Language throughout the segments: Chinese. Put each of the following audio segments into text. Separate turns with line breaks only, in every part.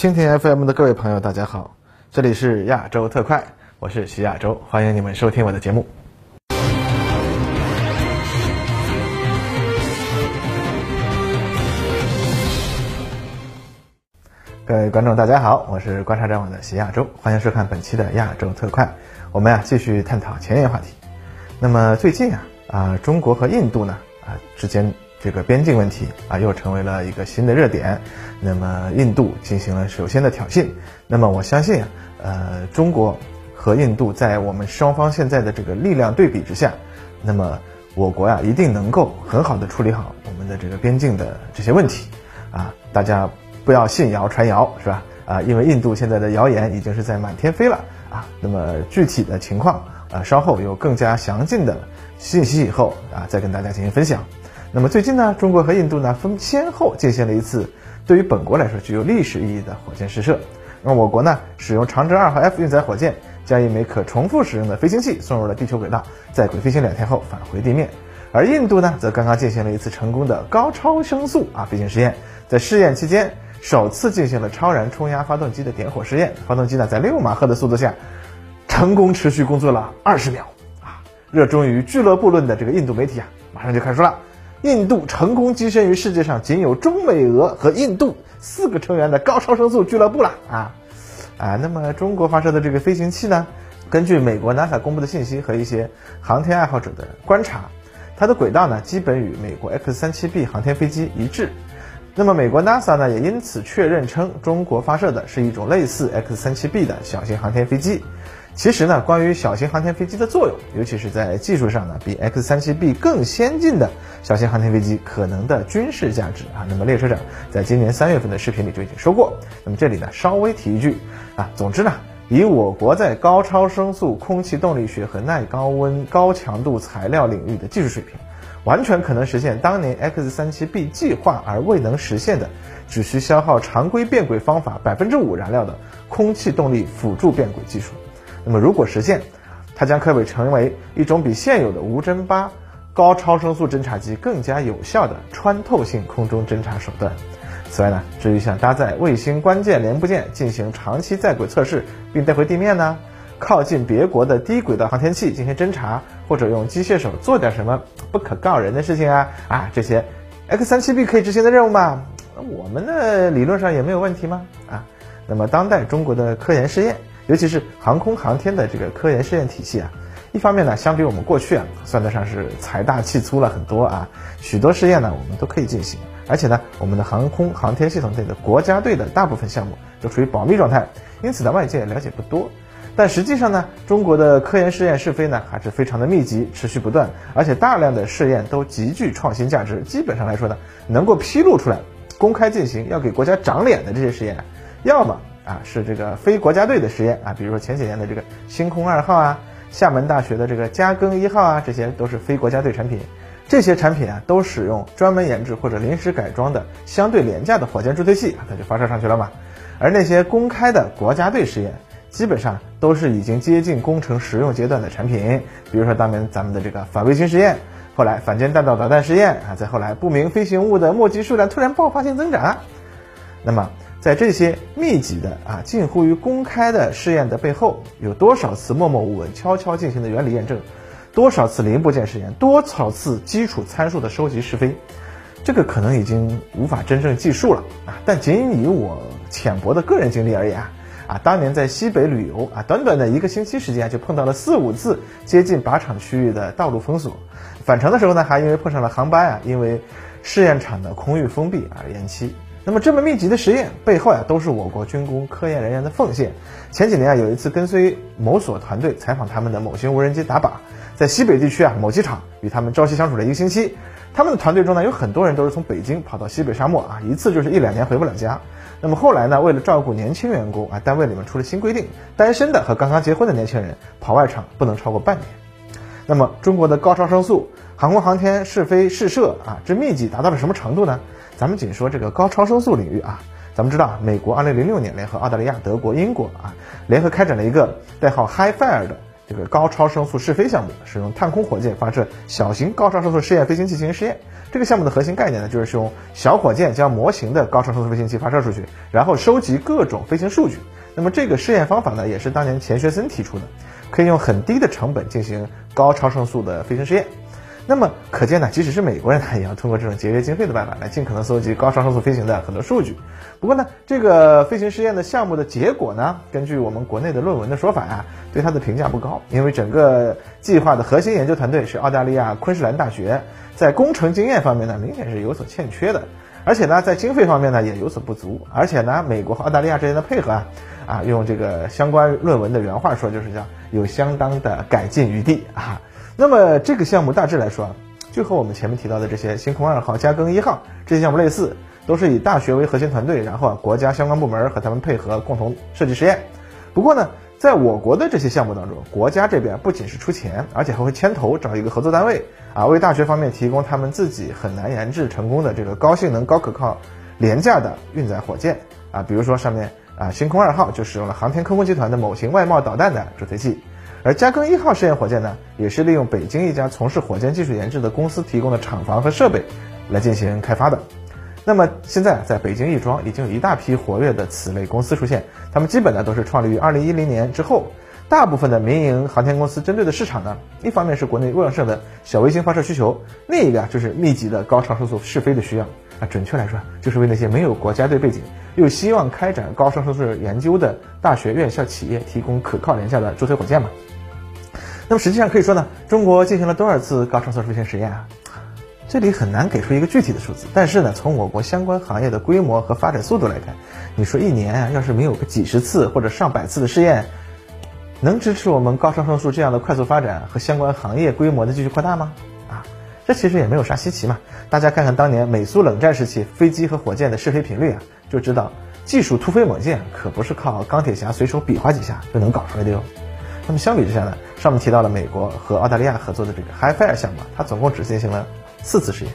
蜻蜓 FM 的各位朋友，大家好，这里是亚洲特快，我是徐亚洲，欢迎你们收听我的节目。各位观众，大家好，我是观察者网的徐亚洲，欢迎收看本期的亚洲特快。我们呀继续探讨前沿话题。那么最近啊啊，中国和印度呢啊之间这个边境问题啊又成为了一个新的热点。那么印度进行了首先的挑衅。那么我相信啊，呃，中国和印度在我们双方现在的这个力量对比之下，那么我国呀一定能够很好的处理好我们的这个边境的这些问题啊。大家不要信谣传谣是吧？啊，因为印度现在的谣言已经是在满天飞了啊。那么具体的情况啊，稍后有更加详尽的信息以后啊，再跟大家进行分享。那么最近呢，中国和印度呢分先后进行了一次对于本国来说具有历史意义的火箭试射。那么我国呢，使用长征二号 F 运载火箭，将一枚可重复使用的飞行器送入了地球轨道，在轨飞行两天后返回地面。而印度呢，则刚刚进行了一次成功的高超声速啊飞行试验，在试验期间，首次进行了超燃冲压发动机的点火试验，发动机呢在六马赫的速度下，成功持续工作了二十秒啊！热衷于俱乐部论的这个印度媒体啊，马上就开始说了。印度成功跻身于世界上仅有中美俄和印度四个成员的高超声速俱乐部了啊啊！那么中国发射的这个飞行器呢？根据美国 NASA 公布的信息和一些航天爱好者的观察，它的轨道呢基本与美国 X-37B 航天飞机一致。那么美国 NASA 呢也因此确认称，中国发射的是一种类似 X-37B 的小型航天飞机。其实呢，关于小型航天飞机的作用，尤其是在技术上呢，比 X-37B 更先进的小型航天飞机可能的军事价值啊。那么列车长在今年三月份的视频里就已经说过。那么这里呢，稍微提一句啊，总之呢，以我国在高超声速空气动力学和耐高温高强度材料领域的技术水平，完全可能实现当年 X-37B 计划而未能实现的，只需消耗常规变轨方法百分之五燃料的空气动力辅助变轨技术。那么，如果实现，它将可以成为一种比现有的无侦八高超声速侦察机更加有效的穿透性空中侦察手段。此外呢，至于想搭载卫星关键连部件进行长期在轨测试并带回地面呢，靠近别国的低轨道航天器进行侦察，或者用机械手做点什么不可告人的事情啊啊，这些 X-37B 可以执行的任务吗？我们的理论上也没有问题吗？啊，那么当代中国的科研试验。尤其是航空航天的这个科研试验体系啊，一方面呢，相比我们过去啊，算得上是财大气粗了很多啊。许多试验呢，我们都可以进行，而且呢，我们的航空航天系统内的国家队的大部分项目都处于保密状态，因此呢，外界了解不多。但实际上呢，中国的科研试验试飞呢，还是非常的密集，持续不断，而且大量的试验都极具创新价值。基本上来说呢，能够披露出来、公开进行、要给国家长脸的这些试验，要么。啊，是这个非国家队的实验啊，比如说前几年的这个星空二号啊，厦门大学的这个嘉庚一号啊，这些都是非国家队产品。这些产品啊，都使用专门研制或者临时改装的相对廉价的火箭助推器，它就发射上去了嘛。而那些公开的国家队实验，基本上都是已经接近工程实用阶段的产品，比如说当年咱们的这个反卫星实验，后来反舰弹道导弹实验啊，再后来不明飞行物的墨迹数量突然爆发性增长，那么。在这些密集的啊近乎于公开的试验的背后，有多少次默默无闻、悄悄进行的原理验证，多少次零部件试验，多少次基础参数的收集试飞，这个可能已经无法真正计数了啊！但仅以我浅薄的个人经历而言啊，啊，当年在西北旅游啊，短短的一个星期时间就碰到了四五次接近靶场区域的道路封锁，返程的时候呢，还因为碰上了航班啊，因为试验场的空域封闭而延期。那么这么密集的实验背后呀，都是我国军工科研人员的奉献。前几年啊，有一次跟随某所团队采访他们的某型无人机打靶，在西北地区啊某机场与他们朝夕相处了一个星期。他们的团队中呢，有很多人都是从北京跑到西北沙漠啊，一次就是一两年回不了家。那么后来呢，为了照顾年轻员工啊，单位里面出了新规定，单身的和刚刚结婚的年轻人跑外场不能超过半年。那么中国的高超声速航空航天试飞试射啊，这密集达到了什么程度呢？咱们仅说这个高超声速领域啊，咱们知道，美国2006年联合澳大利亚、德国、英国啊，联合开展了一个代号 High Fire 的这个高超声速试飞项目，使用探空火箭发射小型高超声速试验飞行器进行试验。这个项目的核心概念呢，就是使用小火箭将模型的高超声速飞行器发射出去，然后收集各种飞行数据。那么这个试验方法呢，也是当年钱学森提出的，可以用很低的成本进行高超声速的飞行试验。那么可见呢，即使是美国人，他也要通过这种节约经费的办法来尽可能搜集高超声速飞行的很多数据。不过呢，这个飞行试验的项目的结果呢，根据我们国内的论文的说法啊，对它的评价不高，因为整个计划的核心研究团队是澳大利亚昆士兰大学，在工程经验方面呢，明显是有所欠缺的，而且呢，在经费方面呢，也有所不足，而且呢，美国和澳大利亚之间的配合啊，啊，用这个相关论文的原话说，就是叫有相当的改进余地啊。那么这个项目大致来说啊，就和我们前面提到的这些星空二号、加更一号这些项目类似，都是以大学为核心团队，然后啊国家相关部门和他们配合，共同设计实验。不过呢，在我国的这些项目当中，国家这边不仅是出钱，而且还会牵头找一个合作单位啊，为大学方面提供他们自己很难研制成功的这个高性能、高可靠、廉价的运载火箭啊，比如说上面啊，星空二号就使用了航天科工集团的某型外贸导弹的助推器。而加更一号试验火箭呢，也是利用北京一家从事火箭技术研制的公司提供的厂房和设备来进行开发的。那么现在在北京亦庄已经有一大批活跃的此类公司出现，他们基本呢都是创立于二零一零年之后。大部分的民营航天公司针对的市场呢，一方面是国内旺盛的小卫星发射需求，另一个啊就是密集的高超声速试飞的需要啊。准确来说，就是为那些没有国家队背景又希望开展高超声速研究的大学院校企业提供可靠廉价的助推火箭嘛。那么实际上可以说呢，中国进行了多少次高超声速飞行实验啊？这里很难给出一个具体的数字，但是呢，从我国相关行业的规模和发展速度来看，你说一年啊，要是没有个几十次或者上百次的试验，能支持我们高超声速这样的快速发展和相关行业规模的继续扩大吗？啊，这其实也没有啥稀奇嘛。大家看看当年美苏冷战时期飞机和火箭的试飞频率啊，就知道技术突飞猛进可不是靠钢铁侠随手比划几下就能搞出来的哟。那么相比之下呢，上面提到了美国和澳大利亚合作的这个 h i f i r 项目，它总共只进行了四次试验。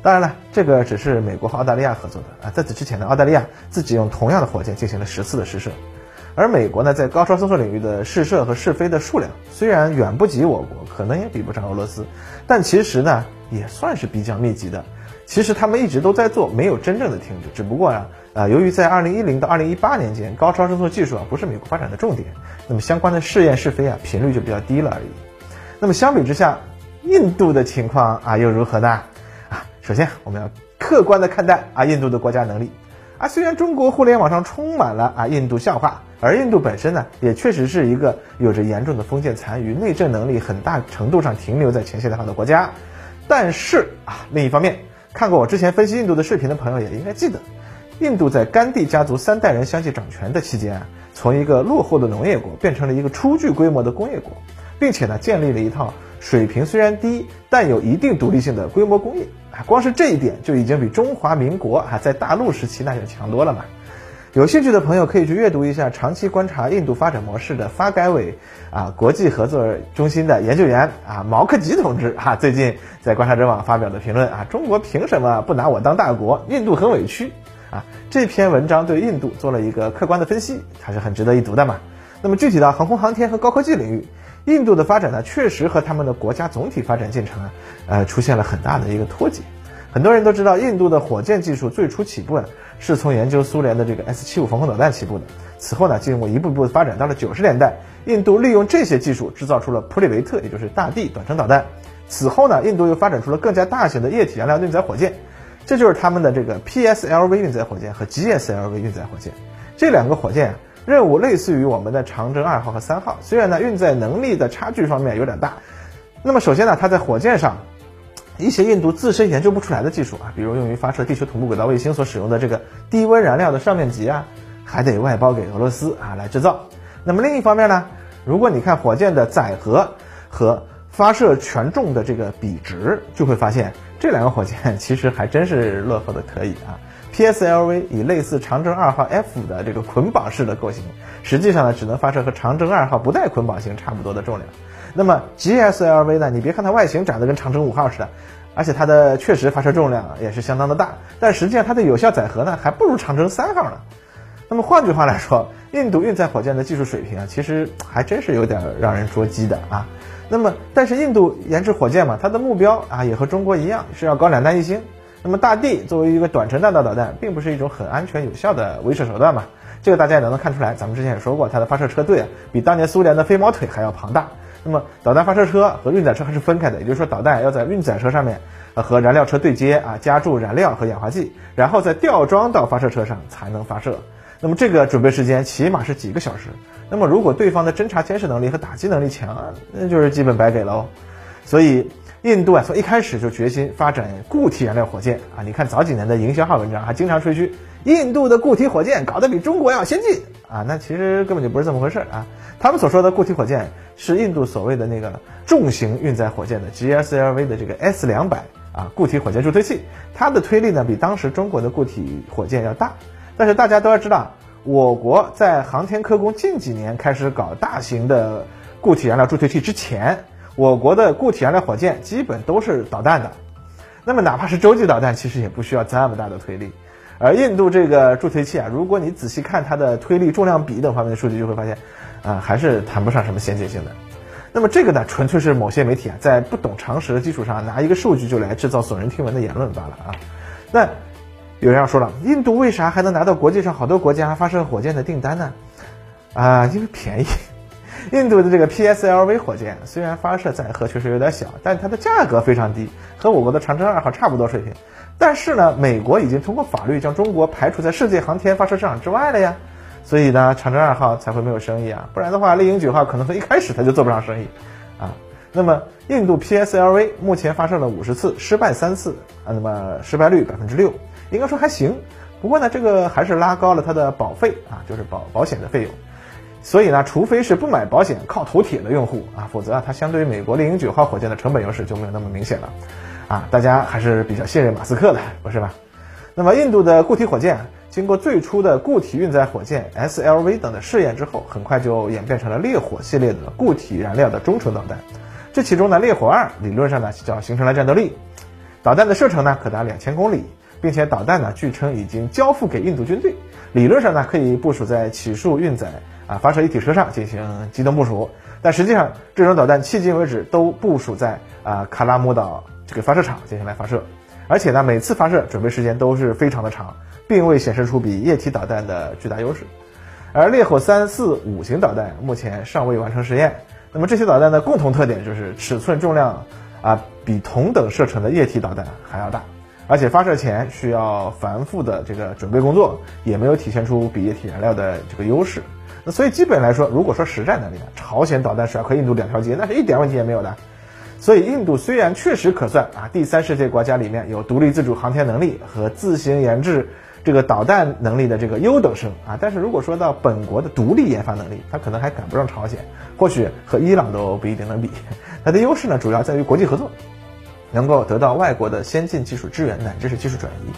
当然了，这个只是美国和澳大利亚合作的啊，在此之前呢，澳大利亚自己用同样的火箭进行了十次的试射。而美国呢，在高超声速领域的试射和试飞的数量虽然远不及我国，可能也比不上俄罗斯，但其实呢，也算是比较密集的。其实他们一直都在做，没有真正的停止。只不过呀，啊，由于在二零一零到二零一八年间，高超声速技术啊不是美国发展的重点，那么相关的试验试飞啊频率就比较低了而已。那么相比之下，印度的情况啊又如何呢？啊，首先我们要客观的看待啊印度的国家能力。啊，虽然中国互联网上充满了啊印度笑话，而印度本身呢，也确实是一个有着严重的封建残余、内政能力很大程度上停留在前现代化的国家。但是啊，另一方面，看过我之前分析印度的视频的朋友也应该记得，印度在甘地家族三代人相继掌权的期间，从一个落后的农业国变成了一个初具规模的工业国，并且呢，建立了一套水平虽然低，但有一定独立性的规模工业。光是这一点就已经比中华民国啊在大陆时期那就强多了嘛。有兴趣的朋友可以去阅读一下长期观察印度发展模式的发改委啊国际合作中心的研究员啊毛克吉同志啊最近在观察者网发表的评论啊中国凭什么不拿我当大国？印度很委屈啊这篇文章对印度做了一个客观的分析，还是很值得一读的嘛。那么具体到航空航天和高科技领域。印度的发展呢，确实和他们的国家总体发展进程啊，呃，出现了很大的一个脱节。很多人都知道，印度的火箭技术最初起步呢，是从研究苏联的这个 S 七五防空导弹起步的。此后呢，经过一步步的发展，到了九十年代，印度利用这些技术制造出了普里维特，也就是大地短程导弹。此后呢，印度又发展出了更加大型的液体燃料运载火箭，这就是他们的这个 PSLV 运载火箭和 GSLV 运载火箭。这两个火箭。任务类似于我们的长征二号和三号，虽然呢运载能力的差距方面有点大。那么首先呢，它在火箭上一些印度自身研究不出来的技术啊，比如用于发射地球同步轨道卫星所使用的这个低温燃料的上面级啊，还得外包给俄罗斯啊来制造。那么另一方面呢，如果你看火箭的载荷和发射权重的这个比值，就会发现这两个火箭 其实还真是落后的可以啊。PSLV 以类似长征二号 F 的这个捆绑式的构型，实际上呢只能发射和长征二号不带捆绑型差不多的重量。那么 GSLV 呢，你别看它外形长得跟长征五号似的，而且它的确实发射重量也是相当的大，但实际上它的有效载荷呢还不如长征三号呢。那么换句话来说，印度运载火箭的技术水平啊，其实还真是有点让人捉鸡的啊。那么，但是印度研制火箭嘛，它的目标啊也和中国一样是要搞两弹一星。那么大地作为一个短程弹道导弹，并不是一种很安全有效的威慑手段嘛。这个大家也能看出来，咱们之前也说过，它的发射车队啊比当年苏联的飞毛腿还要庞大。那么导弹发射车和运载车还是分开的，也就是说导弹要在运载车上面呃和燃料车对接啊，加注燃料和氧化剂，然后再吊装到发射车上才能发射。那么这个准备时间起码是几个小时。那么如果对方的侦察监视能力和打击能力强，那就是基本白给喽。所以印度啊从一开始就决心发展固体燃料火箭啊。你看早几年的营销号文章还经常吹嘘印度的固体火箭搞得比中国要先进啊，那其实根本就不是这么回事啊。他们所说的固体火箭是印度所谓的那个重型运载火箭的 GSLV 的这个 S 两百啊固体火箭助推器，它的推力呢比当时中国的固体火箭要大。但是大家都要知道，我国在航天科工近几年开始搞大型的固体燃料助推器之前，我国的固体燃料火箭基本都是导弹的。那么哪怕是洲际导弹，其实也不需要这么大的推力。而印度这个助推器啊，如果你仔细看它的推力、重量比等方面的数据，就会发现，啊，还是谈不上什么先进性的。那么这个呢，纯粹是某些媒体啊，在不懂常识的基础上，拿一个数据就来制造耸人听闻的言论罢了啊。那。有人要说了，印度为啥还能拿到国际上好多国家发射火箭的订单呢？啊，因为便宜。印度的这个 PSLV 火箭虽然发射载荷确实有点小，但它的价格非常低，和我国的长征二号差不多水平。但是呢，美国已经通过法律将中国排除在世界航天发射市场之外了呀，所以呢，长征二号才会没有生意啊。不然的话，猎鹰九号可能从一开始它就做不上生意啊。那么，印度 PSLV 目前发射了五十次，失败三次啊，那么失败率百分之六。应该说还行，不过呢，这个还是拉高了它的保费啊，就是保保险的费用。所以呢，除非是不买保险靠头铁的用户啊，否则啊，它相对于美国猎鹰九号火箭的成本优势就没有那么明显了。啊，大家还是比较信任马斯克的，不是吧？那么，印度的固体火箭经过最初的固体运载火箭 SLV 等的试验之后，很快就演变成了烈火系列的固体燃料的中程导弹。这其中呢，烈火二理论上呢叫形成了战斗力，导弹的射程呢可达两千公里。并且导弹呢，据称已经交付给印度军队，理论上呢可以部署在起数运载啊发射一体车上进行机动部署，但实际上这种导弹迄今为止都部署在啊卡拉姆岛这个发射场进行来发射，而且呢每次发射准备时间都是非常的长，并未显示出比液体导弹的巨大优势，而烈火三四五型导弹目前尚未完成实验，那么这些导弹的共同特点就是尺寸重量啊比同等射程的液体导弹还要大。而且发射前需要繁复的这个准备工作，也没有体现出比液体燃料的这个优势。那所以基本来说，如果说实战能力，朝鲜导弹甩开印度两条街，那是一点问题也没有的。所以印度虽然确实可算啊第三世界国家里面有独立自主航天能力和自行研制这个导弹能力的这个优等生啊，但是如果说到本国的独立研发能力，它可能还赶不上朝鲜，或许和伊朗都不一定能比。它的优势呢，主要在于国际合作。能够得到外国的先进技术支援乃至是技术转移。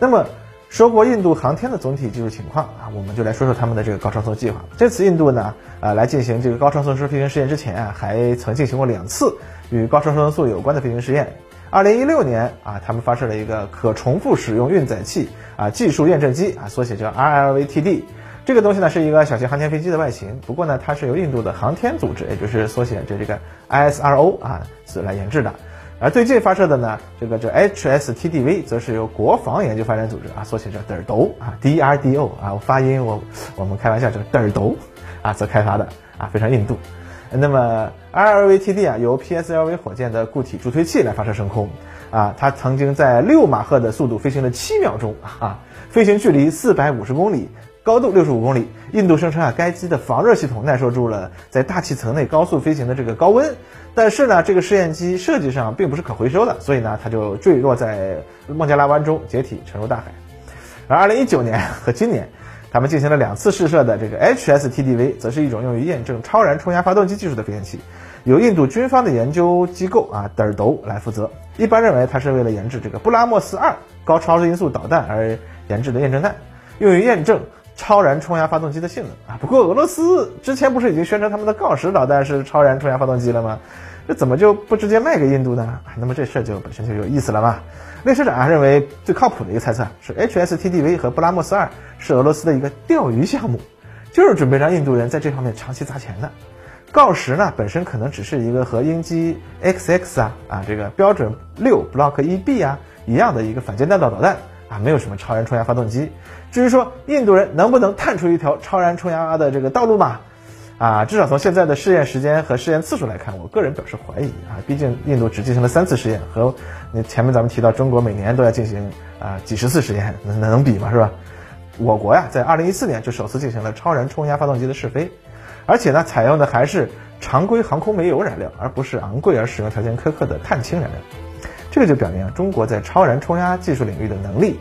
那么说过印度航天的总体技术情况啊，我们就来说说他们的这个高超送计划。这次印度呢，呃，来进行这个高超送飞行试验之前啊，还曾进行过两次与高超声速有关的飞行试验。二零一六年啊，他们发射了一个可重复使用运载器啊技术验证机啊，缩写叫 RLVTD。这个东西呢是一个小型航天飞机的外形，不过呢，它是由印度的航天组织，也就是缩写这这个 ISRO 啊，所来研制的。而最近发射的呢，这个这 HSTDV 则是由国防研究发展组织啊，缩写叫 DRDO 啊，DRDO 啊，发音我我们开玩笑叫 DRDO 啊，则开发的啊，非常印度。那么 RLVTD 啊，由 PSLV 火箭的固体助推器来发射升空啊，它曾经在六马赫的速度飞行了七秒钟啊，飞行距离四百五十公里。高度六十五公里，印度声称啊，该机的防热系统耐受住了在大气层内高速飞行的这个高温。但是呢，这个试验机设计上并不是可回收的，所以呢，它就坠落在孟加拉湾中解体沉入大海。而二零一九年和今年，他们进行了两次试射的这个 HSTDV，则是一种用于验证超燃冲压发动机技术的飞行器，由印度军方的研究机构啊德尔斗来负责。一般认为，它是为了研制这个布拉莫斯二高超音速导弹而研制的验证弹，用于验证。超燃冲压发动机的性能啊！不过俄罗斯之前不是已经宣称他们的锆石导弹是超燃冲压发动机了吗？这怎么就不直接卖给印度呢？那么这事儿就本身就有意思了嘛。列车长认为最靠谱的一个猜测是 HSTDV 和布拉莫斯二是俄罗斯的一个钓鱼项目，就是准备让印度人在这方面长期砸钱的。锆石呢本身可能只是一个和鹰击 XX 啊啊这个标准六 Block 一 B 啊一样的一个反舰弹道导弹啊，没有什么超燃冲压发动机。至于说印度人能不能探出一条超燃冲压的这个道路嘛？啊，至少从现在的试验时间和试验次数来看，我个人表示怀疑啊。毕竟印度只进行了三次试验，和那前面咱们提到中国每年都要进行啊几十次实验，能能比吗？是吧？我国呀，在二零一四年就首次进行了超燃冲压发动机的试飞，而且呢，采用的还是常规航空煤油燃料，而不是昂贵而使用条件苛刻的碳氢燃料。这个就表明啊，中国在超燃冲压技术领域的能力，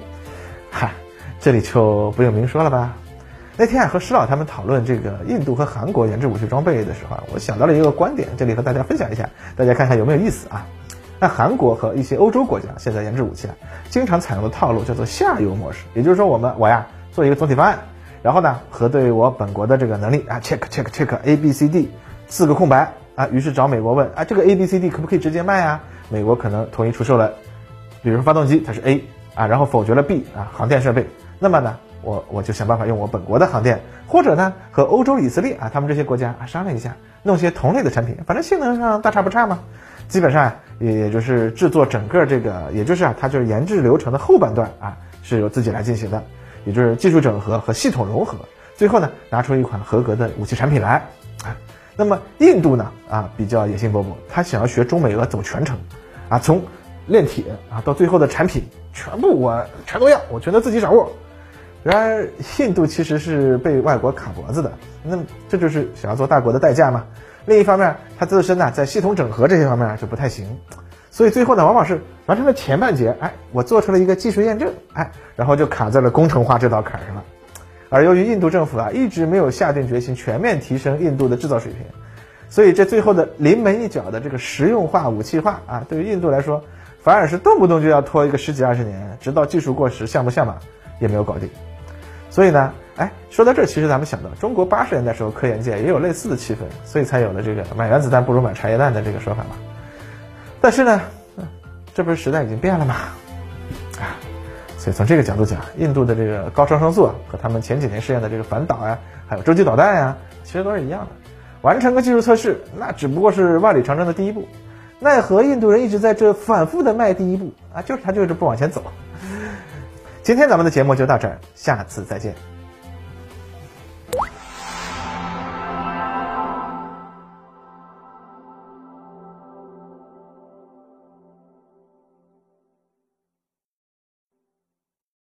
嗨，这里就不用明说了吧。那天啊，和施老他们讨论这个印度和韩国研制武器装备的时候啊，我想到了一个观点，这里和大家分享一下，大家看看有没有意思啊？那韩国和一些欧洲国家现在研制武器啊，经常采用的套路叫做下游模式，也就是说，我们我呀做一个总体方案，然后呢核对我本国的这个能力啊，check check check A B C D 四个空白啊，于是找美国问啊，这个 A B C D 可不可以直接卖啊？美国可能同意出售了，比如说发动机它是 A 啊，然后否决了 B 啊，航电设备，那么呢？我我就想办法用我本国的航电，或者呢和欧洲以色列啊，他们这些国家啊商量一下，弄些同类的产品，反正性能上大差不差嘛。基本上也也就是制作整个这个，也就是啊，它就是研制流程的后半段啊是由自己来进行的，也就是技术整合和系统融合，最后呢拿出一款合格的武器产品来啊。那么印度呢啊比较野心勃勃，他想要学中美俄走全程啊，从炼铁啊到最后的产品全部我全都要，我全都自己掌握。然而，印度其实是被外国卡脖子的，那这就是想要做大国的代价嘛。另一方面，它自身呢在系统整合这些方面就不太行，所以最后呢，往往是完成了前半截，哎，我做出了一个技术验证，哎，然后就卡在了工程化这道坎上了。而由于印度政府啊一直没有下定决心全面提升印度的制造水平，所以这最后的临门一脚的这个实用化武器化啊，对于印度来说，反而是动不动就要拖一个十几二十年，直到技术过时，项目下马也没有搞定。所以呢，哎，说到这，其实咱们想到中国八十年代时候科研界也有类似的气氛，所以才有了这个买原子弹不如买茶叶蛋的这个说法嘛。但是呢，这不是时代已经变了吗？啊，所以从这个角度讲，印度的这个高超声速和他们前几年试验的这个反导啊，还有洲际导弹呀，其实都是一样的。完成个技术测试，那只不过是万里长征的第一步。奈何印度人一直在这反复的迈第一步啊，就是他就是不往前走。今天咱们的节目就到这儿，下次再见。